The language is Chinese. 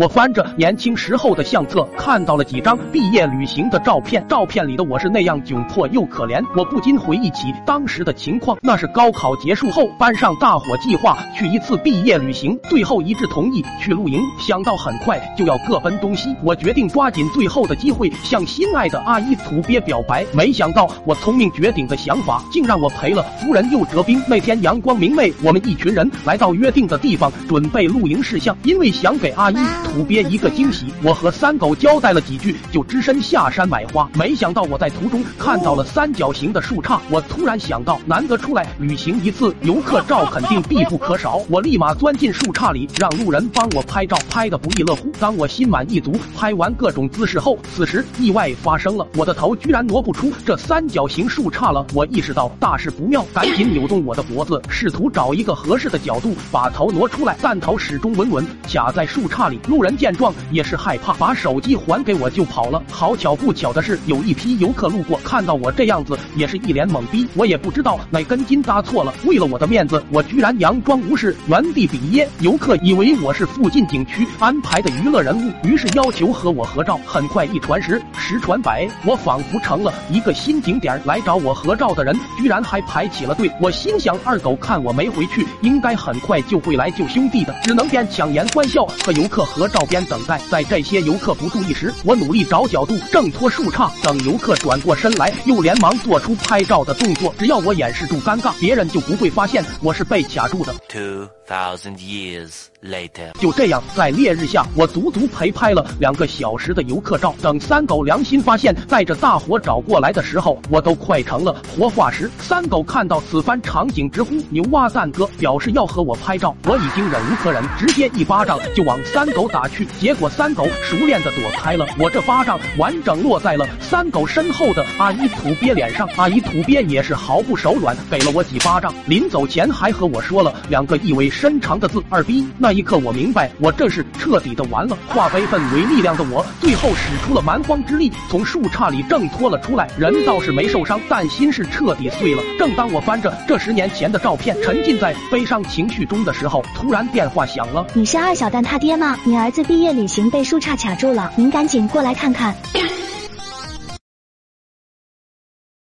我翻着年轻时候的相册，看到了几张毕业旅行的照片。照片里的我是那样窘迫又可怜，我不禁回忆起当时的情况。那是高考结束后，班上大伙计划去一次毕业旅行，最后一致同意去露营。想到很快就要各奔东西，我决定抓紧最后的机会向心爱的阿姨土鳖表白。没想到我聪明绝顶的想法，竟让我赔了夫人又折兵。那天阳光明媚，我们一群人来到约定的地方，准备露营事项。因为想给阿姨土鳖一个惊喜，我和三狗交代了几句，就只身下山买花。没想到我在途中看到了三角形的树杈，我突然想到，难得出来旅行一次，游客照肯定必不可少。我立马钻进树杈里，让路人帮我拍照，拍得不亦乐乎。当我心满意足拍完各种姿势后，此时意外发生了，我的头居然挪不出这三角形树杈了。我意识到大事不妙，赶紧扭动我的脖子，试图找一个合适的角度把头挪出来，但头始终稳稳卡在树杈里。路人见状也是害怕，把手机还给我就跑了。好巧不巧的是，有一批游客路过，看到我这样子，也是一脸懵逼。我也不知道哪根筋搭错了，为了我的面子，我居然佯装无事，原地比耶。游客以为我是附近景区安排的娱乐人物，于是要求和我合照。很快一传十，十传百，我仿佛成了一个新景点。来找我合照的人，居然还排起了队。我心想，二狗看我没回去，应该很快就会来救兄弟的，只能边强颜欢笑和游客合照片等待。在这些游客不注意时，我努力找角度挣脱树杈，等游客转过身来，又连忙做出拍照的动作。只要我掩饰住尴尬，别人就不会发现我是被卡住的。Thousand years later，就这样，在烈日下，我足足陪拍了两个小时的游客照。等三狗良心发现，带着大火找过来的时候，我都快成了活化石。三狗看到此番场景，直呼牛蛙蛋哥，表示要和我拍照。我已经忍无可忍，直接一巴掌就往三狗打去。结果三狗熟练的躲开了，我这巴掌完整落在了三狗身后的阿姨土鳖脸上。阿姨土鳖也是毫不手软，给了我几巴掌。临走前还和我说了两个意味深深长的字：二逼。那一刻我明白，我这是彻底的完了。化悲愤为力量的我，最后使出了蛮荒之力，从树杈里挣脱了出来。人倒是没受伤，但心是彻底碎了。正当我翻着这十年前的照片，沉浸在悲伤情绪中的时候，突然电话响了。你是二小蛋他爹吗？你儿子毕业旅行被树杈卡住了，您赶紧过来看看。